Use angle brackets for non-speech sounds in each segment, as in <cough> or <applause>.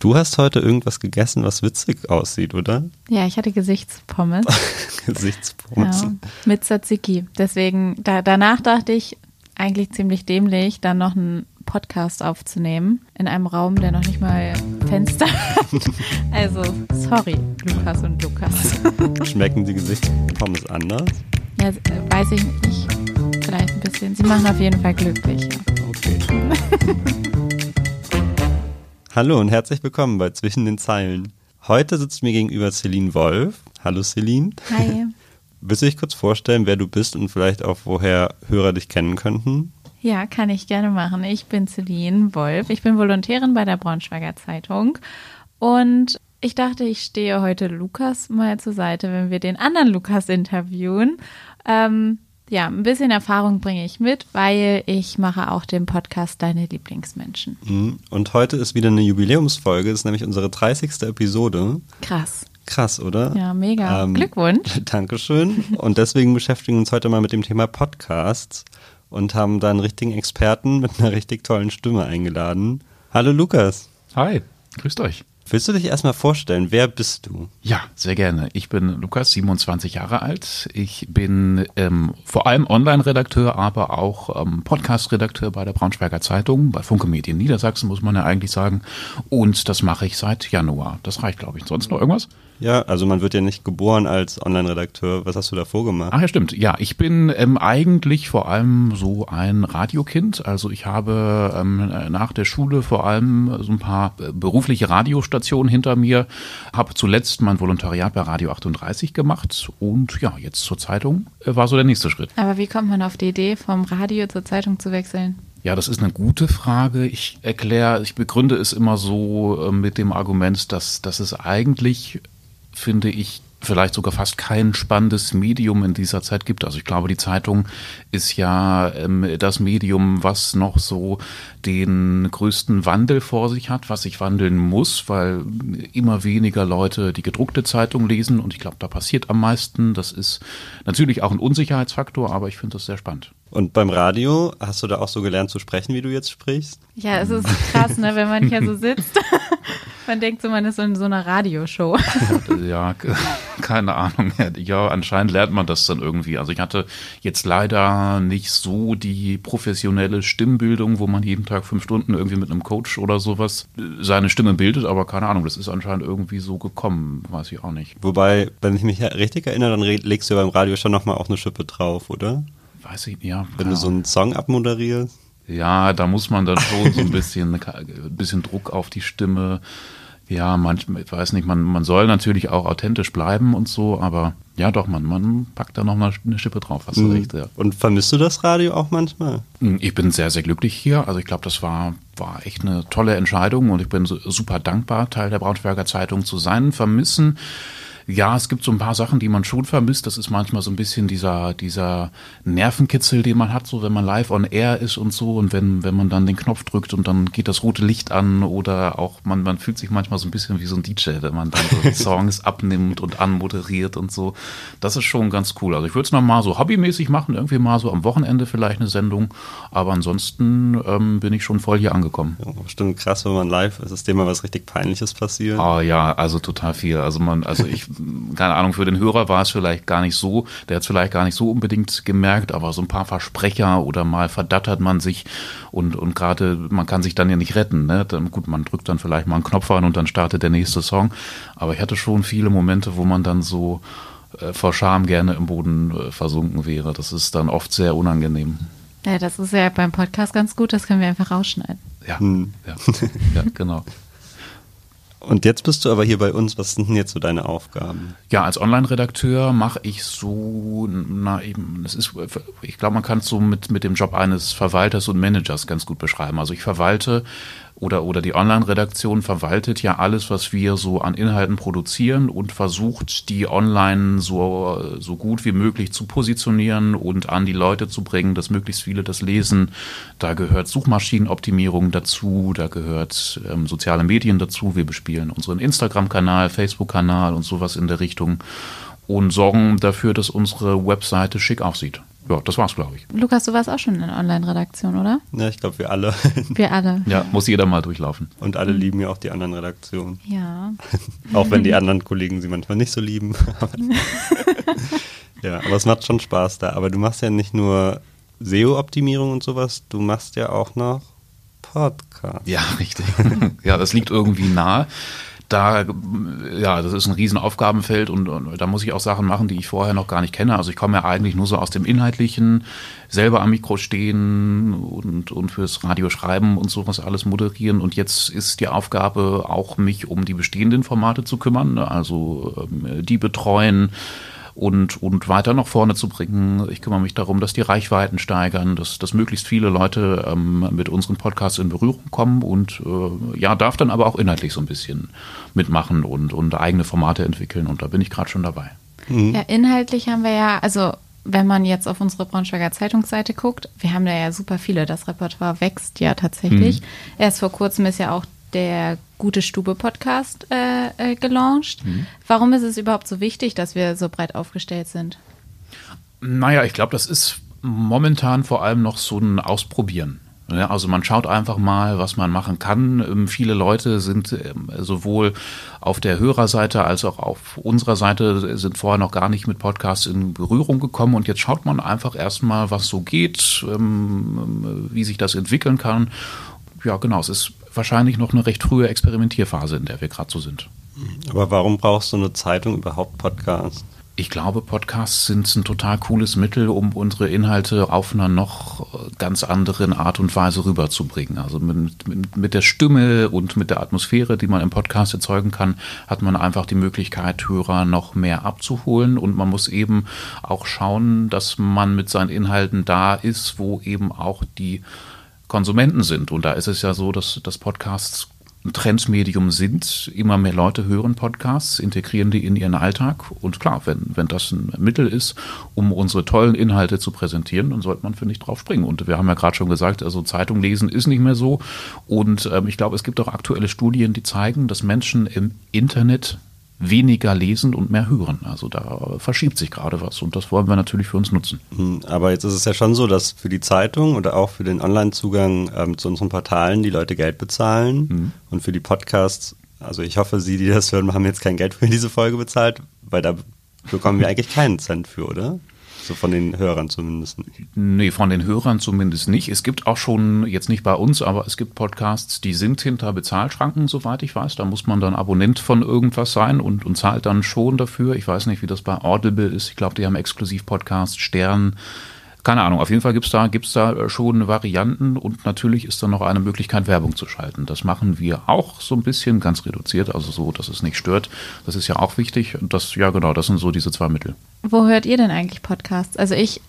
Du hast heute irgendwas gegessen, was witzig aussieht, oder? Ja, ich hatte Gesichtspommes. <laughs> Gesichtspommes. Ja, mit Tzatziki. Deswegen, da, danach dachte ich, eigentlich ziemlich dämlich, dann noch einen Podcast aufzunehmen in einem Raum, der noch nicht mal Fenster <laughs> hat. Also, sorry, Lukas und Lukas. <laughs> Schmecken die Gesichtspommes anders? Ja, äh, weiß ich nicht. Vielleicht ein bisschen. Sie machen auf jeden Fall glücklich. Okay. Hallo und herzlich willkommen bei Zwischen den Zeilen. Heute sitzt mir gegenüber Celine Wolf. Hallo Celine. Hi. <laughs> Willst du dich kurz vorstellen, wer du bist und vielleicht auch woher Hörer dich kennen könnten? Ja, kann ich gerne machen. Ich bin Celine Wolf. Ich bin Volontärin bei der Braunschweiger Zeitung und ich dachte, ich stehe heute Lukas mal zur Seite, wenn wir den anderen Lukas interviewen. Ähm, ja, ein bisschen Erfahrung bringe ich mit, weil ich mache auch den Podcast Deine Lieblingsmenschen. Mhm. Und heute ist wieder eine Jubiläumsfolge, das ist nämlich unsere 30. Episode. Krass. Krass, oder? Ja, mega. Ähm, Glückwunsch. <laughs> Dankeschön. Und deswegen beschäftigen wir uns heute mal mit dem Thema Podcasts und haben da einen richtigen Experten mit einer richtig tollen Stimme eingeladen. Hallo Lukas. Hi, grüßt euch. Willst du dich erstmal vorstellen? Wer bist du? Ja, sehr gerne. Ich bin Lukas, 27 Jahre alt. Ich bin ähm, vor allem Online-Redakteur, aber auch ähm, Podcast-Redakteur bei der Braunschweiger Zeitung, bei Funke Medien Niedersachsen, muss man ja eigentlich sagen. Und das mache ich seit Januar. Das reicht, glaube ich. Sonst noch irgendwas? Ja, also man wird ja nicht geboren als Online-Redakteur. Was hast du davor gemacht? Ach ja, stimmt. Ja, ich bin ähm, eigentlich vor allem so ein Radiokind. Also ich habe ähm, nach der Schule vor allem so ein paar äh, berufliche Radiostationen hinter mir. Habe zuletzt mein Volontariat bei Radio 38 gemacht und ja, jetzt zur Zeitung äh, war so der nächste Schritt. Aber wie kommt man auf die Idee, vom Radio zur Zeitung zu wechseln? Ja, das ist eine gute Frage. Ich erkläre, ich begründe es immer so äh, mit dem Argument, dass, dass es eigentlich finde ich, vielleicht sogar fast kein spannendes Medium in dieser Zeit gibt. Also ich glaube, die Zeitung ist ja ähm, das Medium, was noch so den größten Wandel vor sich hat, was sich wandeln muss, weil immer weniger Leute die gedruckte Zeitung lesen und ich glaube, da passiert am meisten. Das ist natürlich auch ein Unsicherheitsfaktor, aber ich finde das sehr spannend. Und beim Radio, hast du da auch so gelernt zu sprechen, wie du jetzt sprichst? Ja, es ist krass, ne, wenn man hier so sitzt. <laughs> man denkt so, man ist in so einer Radioshow. <laughs> ja, keine Ahnung. Ja, anscheinend lernt man das dann irgendwie. Also ich hatte jetzt leider nicht so die professionelle Stimmbildung, wo man jeden Tag fünf Stunden irgendwie mit einem Coach oder sowas seine Stimme bildet, aber keine Ahnung, das ist anscheinend irgendwie so gekommen, weiß ich auch nicht. Wobei, wenn ich mich richtig erinnere, dann legst du beim Radio schon nochmal auch eine Schippe drauf, oder? weiß ich, ja. Wenn du so einen Song abmoderierst? Ja, da muss man dann schon so ein bisschen, ein bisschen Druck auf die Stimme. Ja, manchmal, ich weiß nicht, man, man soll natürlich auch authentisch bleiben und so, aber ja doch, man, man packt da noch mal eine Schippe drauf, hast du mhm. recht, ja. Und vermisst du das Radio auch manchmal? Hm, ich bin sehr, sehr glücklich hier. Also ich glaube, das war, war echt eine tolle Entscheidung und ich bin super dankbar, Teil der Braunschweiger Zeitung zu sein. Vermissen ja, es gibt so ein paar Sachen, die man schon vermisst. Das ist manchmal so ein bisschen dieser, dieser Nervenkitzel, den man hat, so wenn man live on air ist und so und wenn, wenn man dann den Knopf drückt und dann geht das rote Licht an oder auch man, man fühlt sich manchmal so ein bisschen wie so ein DJ, wenn man dann so <laughs> Songs abnimmt und anmoderiert und so. Das ist schon ganz cool. Also ich würde es noch mal so hobbymäßig machen, irgendwie mal so am Wochenende vielleicht eine Sendung, aber ansonsten ähm, bin ich schon voll hier angekommen. Ja, stimmt, krass, wenn man live ist, ist dem mal was richtig Peinliches passiert. Ah oh, ja, also total viel. Also man, also ich keine Ahnung, für den Hörer war es vielleicht gar nicht so, der hat es vielleicht gar nicht so unbedingt gemerkt, aber so ein paar Versprecher oder mal verdattert man sich und, und gerade, man kann sich dann ja nicht retten. Ne? Dann, gut, man drückt dann vielleicht mal einen Knopf an und dann startet der nächste Song. Aber ich hatte schon viele Momente, wo man dann so äh, vor Scham gerne im Boden äh, versunken wäre. Das ist dann oft sehr unangenehm. Ja, das ist ja beim Podcast ganz gut, das können wir einfach rausschneiden. Ja, hm. ja, ja genau. Und jetzt bist du aber hier bei uns. Was sind denn jetzt so deine Aufgaben? Ja, als Online-Redakteur mache ich so, na eben, es ist, ich glaube, man kann es so mit, mit dem Job eines Verwalters und Managers ganz gut beschreiben. Also ich verwalte oder, oder die Online-Redaktion verwaltet ja alles, was wir so an Inhalten produzieren und versucht, die online so, so gut wie möglich zu positionieren und an die Leute zu bringen, dass möglichst viele das lesen. Da gehört Suchmaschinenoptimierung dazu, da gehört ähm, soziale Medien dazu. Wir bespielen unseren Instagram-Kanal, Facebook-Kanal und sowas in der Richtung und sorgen dafür, dass unsere Webseite schick aussieht. Ja, das war's, glaube ich. Lukas, du warst auch schon in der Online-Redaktion, oder? Ja, ich glaube, wir alle. <laughs> Wir alle. Ja, muss jeder mal durchlaufen. Und alle lieben ja auch die anderen Redaktionen. Ja. <laughs> Auch wenn die anderen Kollegen sie manchmal nicht so lieben. <laughs> ja, aber es macht schon Spaß da. Aber du machst ja nicht nur SEO-Optimierung und sowas, du machst ja auch noch Podcast. Ja, richtig. ja, das liegt irgendwie nahe. Da, ja, das ist ein Riesenaufgabenfeld und, und da muss ich auch Sachen machen, die ich vorher noch gar nicht kenne. Also ich komme ja eigentlich nur so aus dem Inhaltlichen, selber am Mikro stehen und, und fürs Radio schreiben und sowas alles moderieren. Und jetzt ist die Aufgabe auch, mich um die bestehenden Formate zu kümmern, also ähm, die betreuen, und, und weiter nach vorne zu bringen. Ich kümmere mich darum, dass die Reichweiten steigern, dass, dass möglichst viele Leute ähm, mit unseren Podcasts in Berührung kommen und äh, ja, darf dann aber auch inhaltlich so ein bisschen mitmachen und, und eigene Formate entwickeln und da bin ich gerade schon dabei. Mhm. Ja, inhaltlich haben wir ja, also wenn man jetzt auf unsere Braunschweiger Zeitungsseite guckt, wir haben da ja super viele. Das Repertoire wächst ja tatsächlich. Mhm. Erst vor kurzem ist ja auch der Gute Stube Podcast äh, äh, gelauncht. Mhm. Warum ist es überhaupt so wichtig, dass wir so breit aufgestellt sind? Naja, ich glaube, das ist momentan vor allem noch so ein Ausprobieren. Ja, also man schaut einfach mal, was man machen kann. Ähm, viele Leute sind ähm, sowohl auf der Hörerseite als auch auf unserer Seite sind vorher noch gar nicht mit Podcasts in Berührung gekommen und jetzt schaut man einfach erstmal, was so geht, ähm, wie sich das entwickeln kann. Ja, genau, es ist wahrscheinlich noch eine recht frühe Experimentierphase, in der wir gerade so sind. Aber warum brauchst du eine Zeitung überhaupt Podcasts? Ich glaube, Podcasts sind ein total cooles Mittel, um unsere Inhalte auf einer noch ganz anderen Art und Weise rüberzubringen. Also mit, mit, mit, der Stimme und mit der Atmosphäre, die man im Podcast erzeugen kann, hat man einfach die Möglichkeit, Hörer noch mehr abzuholen. Und man muss eben auch schauen, dass man mit seinen Inhalten da ist, wo eben auch die Konsumenten sind. Und da ist es ja so, dass, dass Podcasts ein Trendmedium sind. Immer mehr Leute hören Podcasts, integrieren die in ihren Alltag. Und klar, wenn, wenn das ein Mittel ist, um unsere tollen Inhalte zu präsentieren, dann sollte man, finde ich, drauf springen. Und wir haben ja gerade schon gesagt, also Zeitung lesen ist nicht mehr so. Und ähm, ich glaube, es gibt auch aktuelle Studien, die zeigen, dass Menschen im Internet weniger lesen und mehr hören. Also da verschiebt sich gerade was und das wollen wir natürlich für uns nutzen. Hm, aber jetzt ist es ja schon so, dass für die Zeitung oder auch für den Online-Zugang ähm, zu unseren Portalen die Leute Geld bezahlen mhm. und für die Podcasts, also ich hoffe, Sie, die das hören, haben jetzt kein Geld für diese Folge bezahlt, weil da bekommen wir <laughs> eigentlich keinen Cent für, oder? So von den Hörern zumindest nicht. Nee, von den Hörern zumindest nicht. Es gibt auch schon, jetzt nicht bei uns, aber es gibt Podcasts, die sind hinter Bezahlschranken, soweit ich weiß. Da muss man dann Abonnent von irgendwas sein und, und zahlt dann schon dafür. Ich weiß nicht, wie das bei Audible ist. Ich glaube, die haben exklusiv Podcasts, Stern, keine Ahnung, auf jeden Fall gibt es da, gibt's da schon Varianten und natürlich ist da noch eine Möglichkeit, Werbung zu schalten. Das machen wir auch so ein bisschen, ganz reduziert, also so, dass es nicht stört. Das ist ja auch wichtig. Und das, ja genau, das sind so diese zwei Mittel. Wo hört ihr denn eigentlich Podcasts? Also ich,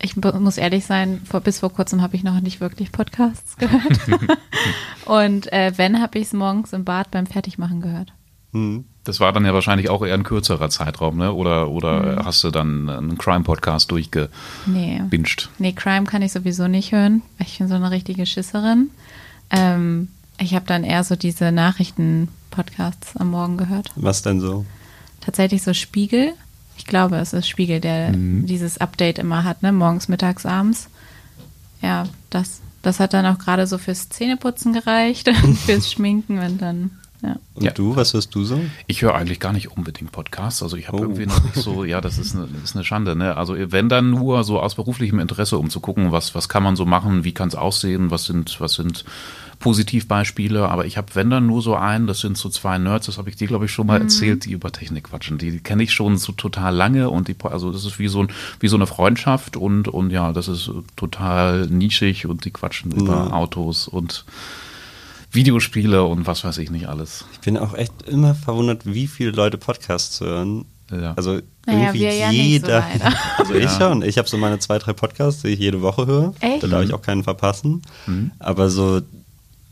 ich muss ehrlich sein, vor, bis vor kurzem habe ich noch nicht wirklich Podcasts gehört. <laughs> und äh, wenn, habe ich es morgens im Bad beim Fertigmachen gehört. Mhm. Das war dann ja wahrscheinlich auch eher ein kürzerer Zeitraum, ne? Oder, oder mhm. hast du dann einen Crime-Podcast durchgebinged? Nee. nee, Crime kann ich sowieso nicht hören. Ich bin so eine richtige Schisserin. Ähm, ich habe dann eher so diese Nachrichten-Podcasts am Morgen gehört. Was denn so? Tatsächlich so Spiegel. Ich glaube, es ist Spiegel, der mhm. dieses Update immer hat, ne? Morgens, mittags, abends. Ja, das, das hat dann auch gerade so fürs Zähneputzen gereicht, <laughs> fürs Schminken und dann ja. Und ja. du, was hörst du so? Ich höre eigentlich gar nicht unbedingt Podcasts. Also ich habe oh. irgendwie noch nicht so, ja, das ist eine, das ist eine Schande. Ne? Also wenn dann nur so aus beruflichem Interesse, um zu gucken, was, was kann man so machen, wie kann es aussehen, was sind, was sind Positivbeispiele. Aber ich habe, wenn dann nur so einen, das sind so zwei Nerds, das habe ich dir, glaube ich, schon mal mhm. erzählt, die über Technik quatschen. Die, die kenne ich schon so total lange und die, also das ist wie so, ein, wie so eine Freundschaft und, und ja, das ist total nischig und die quatschen mhm. über Autos und Videospiele und was weiß ich nicht alles. Ich bin auch echt immer verwundert, wie viele Leute Podcasts hören. Ja. Also naja, irgendwie ja jeder. So <laughs> also ich schon. Ich habe so meine zwei, drei Podcasts, die ich jede Woche höre. Echt? Da darf ich auch keinen verpassen. Mhm. Aber so,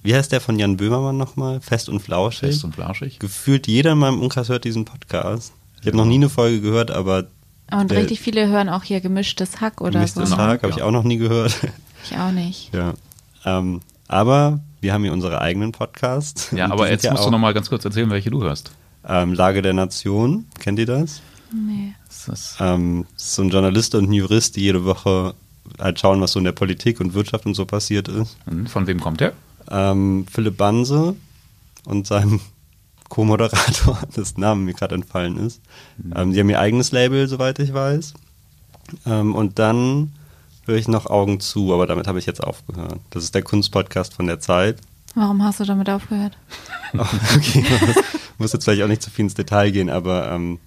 wie heißt der von Jan Böhmermann nochmal? Fest und Flauschig. Fest und Flauschig. Gefühlt jeder in meinem Umkreis hört diesen Podcast. Ich habe noch nie eine Folge gehört, aber. Und richtig viele hören auch hier gemischtes Hack oder gemischtes so. Gemischtes Hack habe ich auch noch nie gehört. Ich auch nicht. <laughs> Ja. Ähm, aber wir haben hier unsere eigenen Podcasts. Ja, aber jetzt musst du noch mal ganz kurz erzählen, welche du hörst. Ähm, Lage der Nation, kennt ihr das? Nee. Das ist, ähm, so ein Journalist und ein Jurist, die jede Woche halt schauen, was so in der Politik und Wirtschaft und so passiert ist. Von wem kommt der? Ähm, Philipp Banse und seinem <laughs> Co-Moderator, <laughs> das Name mir gerade entfallen ist. Mhm. Ähm, die haben ihr eigenes Label, soweit ich weiß. Ähm, und dann höre ich noch Augen zu, aber damit habe ich jetzt aufgehört. Das ist der Kunstpodcast von der Zeit. Warum hast du damit aufgehört? <laughs> okay, muss, muss jetzt vielleicht auch nicht zu viel ins Detail gehen, aber ähm,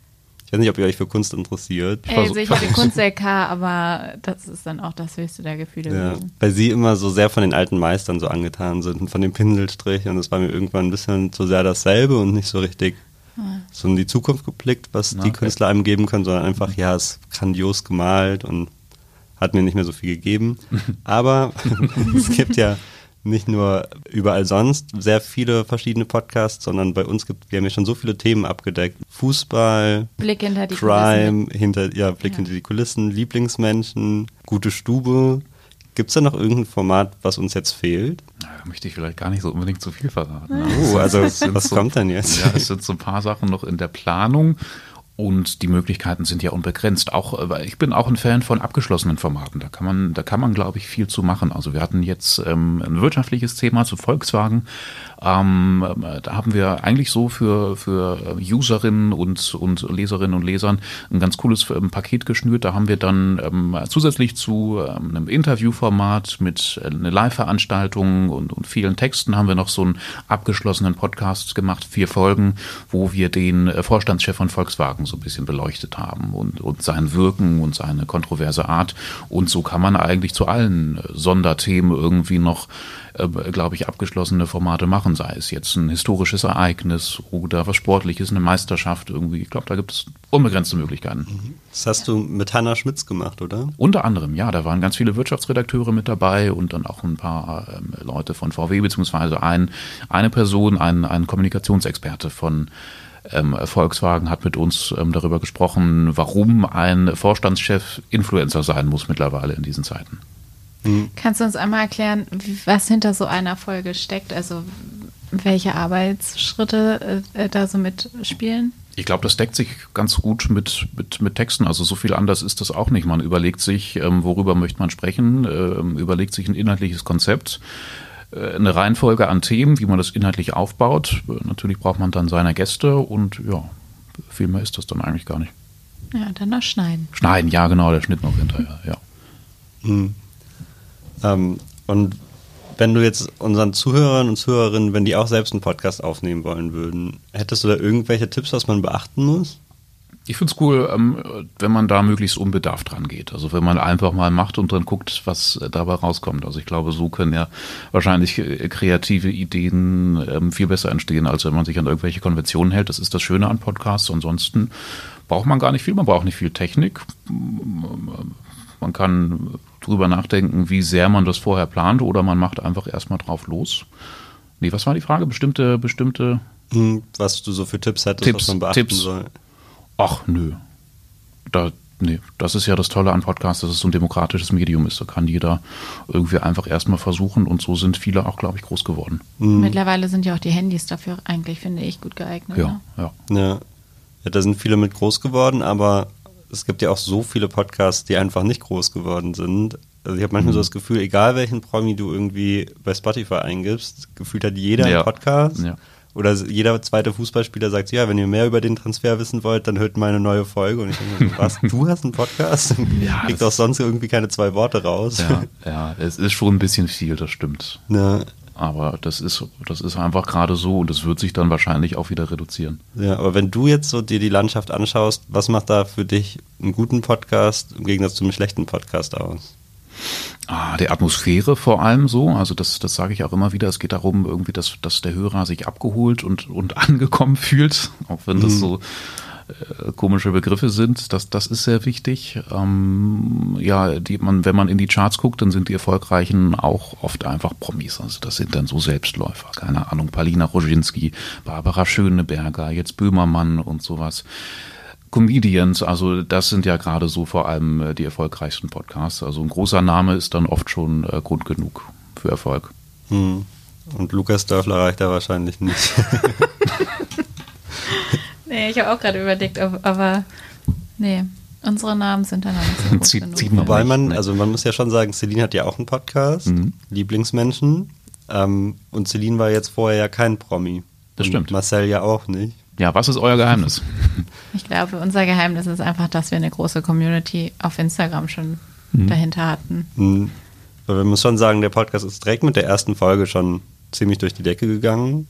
ich weiß nicht, ob ihr euch für Kunst interessiert. Also ich hatte Kunst-LK, aber das ist dann auch das höchste der Gefühle. Ja, weil sie immer so sehr von den alten Meistern so angetan sind und von dem Pinselstrich und das war mir irgendwann ein bisschen zu sehr dasselbe und nicht so richtig so in die Zukunft geblickt, was Na, die Künstler einem geben können, sondern einfach, ja, es ist grandios gemalt und hat mir nicht mehr so viel gegeben. Aber <laughs> es gibt ja nicht nur überall sonst sehr viele verschiedene Podcasts, sondern bei uns gibt wir haben ja schon so viele Themen abgedeckt. Fußball, Blick hinter die Crime, Kulissen. hinter ja, Blick ja. hinter die Kulissen, Lieblingsmenschen, gute Stube. Gibt es da noch irgendein Format, was uns jetzt fehlt? Da möchte ich vielleicht gar nicht so unbedingt zu viel verraten. Oh, also was so, kommt denn jetzt? Ja, es sind so ein paar Sachen noch in der Planung. Und die Möglichkeiten sind ja unbegrenzt. Auch, äh, ich bin auch ein Fan von abgeschlossenen Formaten. Da kann man, da kann man, glaube ich, viel zu machen. Also wir hatten jetzt ähm, ein wirtschaftliches Thema zu Volkswagen. Ähm, da haben wir eigentlich so für, für Userinnen und, und Leserinnen und Lesern ein ganz cooles ähm, Paket geschnürt. Da haben wir dann ähm, zusätzlich zu ähm, einem Interviewformat mit äh, einer Live-Veranstaltung und, und vielen Texten haben wir noch so einen abgeschlossenen Podcast gemacht, vier Folgen, wo wir den äh, Vorstandschef von Volkswagen so ein bisschen beleuchtet haben und, und sein Wirken und seine kontroverse Art. Und so kann man eigentlich zu allen äh, Sonderthemen irgendwie noch äh, glaube ich, abgeschlossene Formate machen, sei es jetzt ein historisches Ereignis oder was Sportliches, eine Meisterschaft irgendwie. Ich glaube, da gibt es unbegrenzte Möglichkeiten. Das hast du mit Hanna Schmitz gemacht, oder? Unter anderem, ja. Da waren ganz viele Wirtschaftsredakteure mit dabei und dann auch ein paar ähm, Leute von VW, beziehungsweise ein, eine Person, ein, ein Kommunikationsexperte von ähm, Volkswagen hat mit uns ähm, darüber gesprochen, warum ein Vorstandschef Influencer sein muss mittlerweile in diesen Zeiten. Mhm. Kannst du uns einmal erklären, was hinter so einer Folge steckt? Also welche Arbeitsschritte äh, da so mitspielen? Ich glaube, das deckt sich ganz gut mit, mit, mit Texten. Also so viel anders ist das auch nicht. Man überlegt sich, ähm, worüber möchte man sprechen, ähm, überlegt sich ein inhaltliches Konzept, äh, eine Reihenfolge an Themen, wie man das inhaltlich aufbaut. Äh, natürlich braucht man dann seine Gäste und ja, viel mehr ist das dann eigentlich gar nicht. Ja, dann noch schneiden. Schneiden, ja genau, der Schnitt noch hinterher, ja. Mhm. Ähm, und wenn du jetzt unseren Zuhörern und Zuhörerinnen, wenn die auch selbst einen Podcast aufnehmen wollen würden, hättest du da irgendwelche Tipps, was man beachten muss? Ich finde es cool, ähm, wenn man da möglichst unbedarft dran geht. Also wenn man einfach mal macht und dann guckt, was dabei rauskommt. Also ich glaube, so können ja wahrscheinlich äh, kreative Ideen ähm, viel besser entstehen, als wenn man sich an irgendwelche Konventionen hält. Das ist das Schöne an Podcasts. Ansonsten braucht man gar nicht viel. Man braucht nicht viel Technik. Man kann drüber nachdenken, wie sehr man das vorher plant oder man macht einfach erstmal drauf los. Nee, was war die Frage? Bestimmte, bestimmte. Hm, was du so für Tipps hättest, Tipps, was man beachten Tipps. soll. Ach, nö. Da, nee, das ist ja das Tolle an Podcasts, dass es so ein demokratisches Medium ist. Da kann jeder irgendwie einfach erstmal versuchen und so sind viele auch, glaube ich, groß geworden. Mhm. Mittlerweile sind ja auch die Handys dafür eigentlich, finde ich, gut geeignet. Ja, ne? ja. ja. Ja, da sind viele mit groß geworden, aber es gibt ja auch so viele Podcasts, die einfach nicht groß geworden sind. Also ich habe manchmal mhm. so das Gefühl, egal welchen Promi du irgendwie bei Spotify eingibst, gefühlt hat jeder ja. einen Podcast. Ja. Oder jeder zweite Fußballspieler sagt, ja, wenn ihr mehr über den Transfer wissen wollt, dann hört meine neue Folge. Und ich denke, was, <laughs> du hast einen Podcast? Ja, Kriegt auch sonst irgendwie keine zwei Worte raus. Ja, ja, es ist schon ein bisschen viel, das stimmt. Ja. Aber das ist, das ist einfach gerade so und es wird sich dann wahrscheinlich auch wieder reduzieren. Ja, aber wenn du jetzt so dir die Landschaft anschaust, was macht da für dich einen guten Podcast im Gegensatz zu einem schlechten Podcast aus? Ah, die Atmosphäre vor allem so, also das, das sage ich auch immer wieder, es geht darum, irgendwie, dass, dass der Hörer sich abgeholt und, und <laughs> angekommen fühlt, auch wenn das mhm. so komische Begriffe sind. Das, das ist sehr wichtig. Ähm, ja, die, man, wenn man in die Charts guckt, dann sind die erfolgreichen auch oft einfach Promis. Also das sind dann so Selbstläufer. Keine Ahnung, Palina Roginski, Barbara Schöneberger, jetzt Böhmermann und sowas. Comedians, also das sind ja gerade so vor allem äh, die erfolgreichsten Podcasts. Also ein großer Name ist dann oft schon äh, Grund genug für Erfolg. Hm. Und Lukas Dörfler reicht da wahrscheinlich nicht. <laughs> <laughs> Nee, ich habe auch gerade überlegt, ob, aber Nee, unsere Namen sind dann noch nicht so <laughs> Zieht- genug. Wobei man, ne? also man muss ja schon sagen, Celine hat ja auch einen Podcast, Mhm. Lieblingsmenschen. Ähm, und Celine war jetzt vorher ja kein Promi. Das Und stimmt. Marcel ja auch nicht. Ja, was ist euer Geheimnis? <laughs> Ich glaube, unser Geheimnis ist einfach, dass wir eine große Community auf Instagram schon dahinter hatten. Mhm. Aber man muss schon sagen, der Podcast ist direkt mit der ersten Folge schon ziemlich durch die Decke gegangen.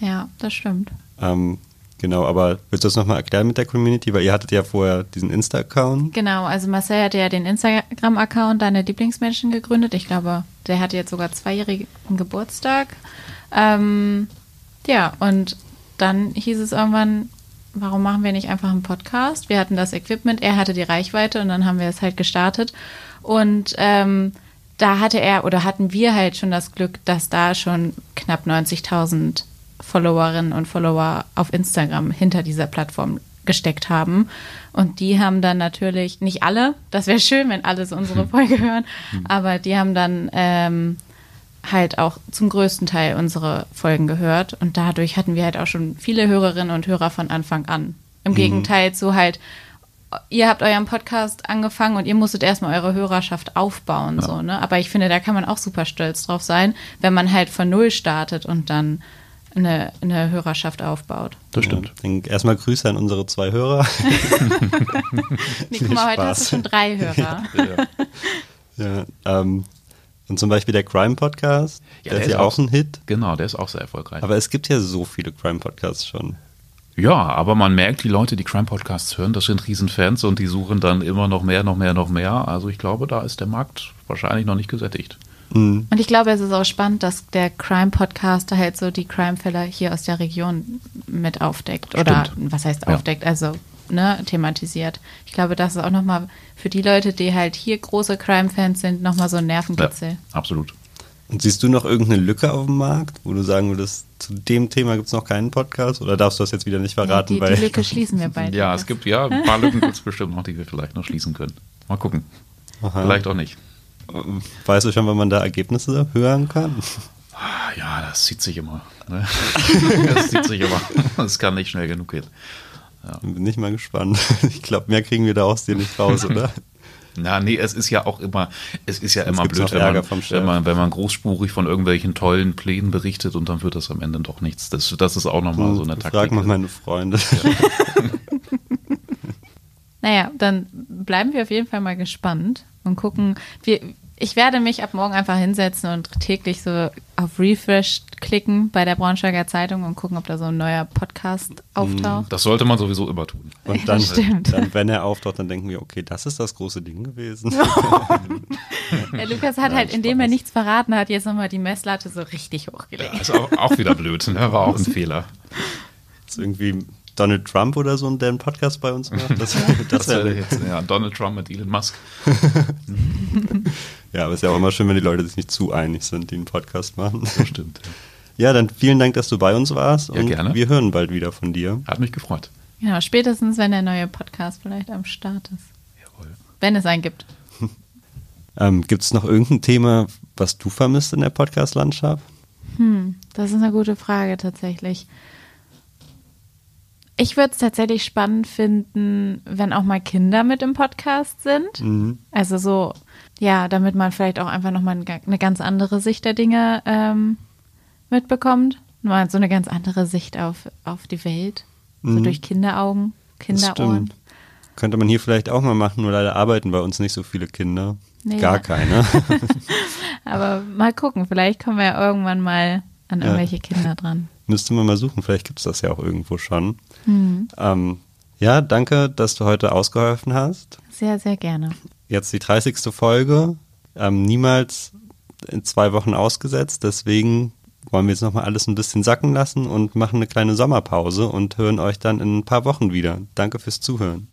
Ja, das stimmt. Ähm, genau, aber willst du das nochmal erklären mit der Community? Weil ihr hattet ja vorher diesen Insta-Account. Genau, also Marcel hatte ja den Instagram-Account Deine Lieblingsmenschen gegründet. Ich glaube, der hatte jetzt sogar zweijährigen Geburtstag. Ähm, ja, und dann hieß es irgendwann, warum machen wir nicht einfach einen Podcast? Wir hatten das Equipment, er hatte die Reichweite und dann haben wir es halt gestartet. Und ähm, da hatte er oder hatten wir halt schon das Glück, dass da schon knapp 90.000 Followerinnen und Follower auf Instagram hinter dieser Plattform gesteckt haben. Und die haben dann natürlich, nicht alle, das wäre schön, wenn alle so unsere <laughs> Folge hören, aber die haben dann ähm, halt auch zum größten Teil unsere Folgen gehört. Und dadurch hatten wir halt auch schon viele Hörerinnen und Hörer von Anfang an. Im Gegenteil zu halt, ihr habt euren Podcast angefangen und ihr musstet erstmal eure Hörerschaft aufbauen, so, ne? Aber ich finde, da kann man auch super stolz drauf sein, wenn man halt von Null startet und dann eine, eine Hörerschaft aufbaut. Das stimmt. Ja, erstmal Grüße an unsere zwei Hörer. <laughs> Nee, guck mal, heute hast du schon drei Hörer. ja, ähm, und zum Beispiel der Crime-Podcast, Ja, der, ist ja auch ein Hit. Genau, der ist auch sehr erfolgreich. Aber es gibt ja so viele Crime-Podcasts schon. ja, aber man merkt, die Leute, die Crime-Podcasts hören, das sind Riesenfans und die suchen dann immer noch mehr, noch mehr, noch mehr. Also ich glaube, da ist der Markt wahrscheinlich noch nicht gesättigt. Mhm. Und ich glaube, es ist auch spannend, dass der Crime-Podcaster halt so die Crime-Fälle hier aus der Region mit aufdeckt. Oder Stimmt. was heißt Ja. aufdeckt? Also ne, thematisiert. Ich glaube, das ist auch nochmal für die Leute, die halt hier große Crime-Fans sind, nochmal so ein Nervenkitzel. absolut. Und siehst du noch irgendeine Lücke auf dem Markt, wo du sagen würdest, zu dem Thema gibt es noch keinen Podcast? Oder darfst du das jetzt wieder nicht Ja, verraten? die, weil die Lücke schließen wir bald. Ja, es gibt ja ein paar Lücken gibt es bestimmt noch, die wir vielleicht noch schließen können. Mal gucken. Aha. Vielleicht auch nicht. Weißt du schon, wann man da Ergebnisse hören kann? Ah, Ja, das zieht sich immer. Ne? <laughs> Das zieht sich immer. Das kann nicht schnell genug gehen. Bin ich mal gespannt. Ich glaube, mehr kriegen wir da aus dir nicht raus, oder? <laughs> Na, nee, es ist ja auch immer, es ist ja immer blöd, wenn man, wenn, man, wenn man großspurig von irgendwelchen tollen Plänen berichtet und dann wird das am Ende doch nichts. Das, das ist auch nochmal so eine Taktik. Frag mal meine Freunde. <laughs> Naja, dann bleiben wir auf jeden Fall mal gespannt und gucken. Wir, ich werde mich ab morgen einfach hinsetzen und täglich so auf Refresh klicken bei der Braunschweiger Zeitung und gucken, ob da so ein neuer Podcast auftaucht. Das sollte man sowieso immer tun. Und <laughs> Ja, dann, stimmt. dann, wenn er auftaucht, dann denken wir, okay, das ist das große Ding gewesen. <laughs> Der <laughs> Lukas hat Nein, halt, indem er nichts verraten hat, jetzt nochmal die Messlatte so richtig hochgelegt. Das ist auch, auch wieder blöd, ne? War auch ein Fehler. ist irgendwie Donald Trump oder so, der einen Podcast bei uns <laughs> macht. Das, das wäre wäre jetzt ja, Donald Trump mit Elon Musk. <laughs> Ja, aber es ist ja auch immer schön, wenn die Leute sich nicht zu einig sind, die einen Podcast machen. Das stimmt. <laughs> Ja, dann vielen Dank, dass du bei uns warst. Ja, und gerne. wir hören bald wieder von dir. Hat mich gefreut. Genau, spätestens, wenn der neue Podcast vielleicht am Start ist. Jawohl. Wenn es einen gibt. Ähm, Gibt es noch irgendein Thema, was du vermisst in der Podcast-Landschaft? Hm, das ist eine gute Frage tatsächlich. Ich würde es tatsächlich spannend finden, wenn auch mal Kinder mit im Podcast sind. Mhm. Also so, ja, damit man vielleicht auch einfach nochmal eine ganz andere Sicht der Dinge ähm, mitbekommt. Mal so eine ganz andere Sicht auf, auf die Welt. So Mhm. durch Kinderaugen, Kinderohren. Könnte man hier vielleicht auch mal machen, nur leider arbeiten bei uns nicht so viele Kinder. Nee. Gar keine. <laughs> <laughs> Aber mal gucken, vielleicht kommen wir ja irgendwann mal an Ja. irgendwelche Kinder dran. Müsste man mal suchen, vielleicht gibt es das ja auch irgendwo schon. Ähm, ja, danke, dass du heute ausgeholfen hast. Sehr, sehr gerne. Jetzt die 30. Folge. Ähm, niemals in zwei Wochen ausgesetzt, deswegen wollen wir jetzt nochmal alles ein bisschen sacken lassen und machen eine kleine Sommerpause und hören euch dann in ein paar Wochen wieder. Danke fürs Zuhören.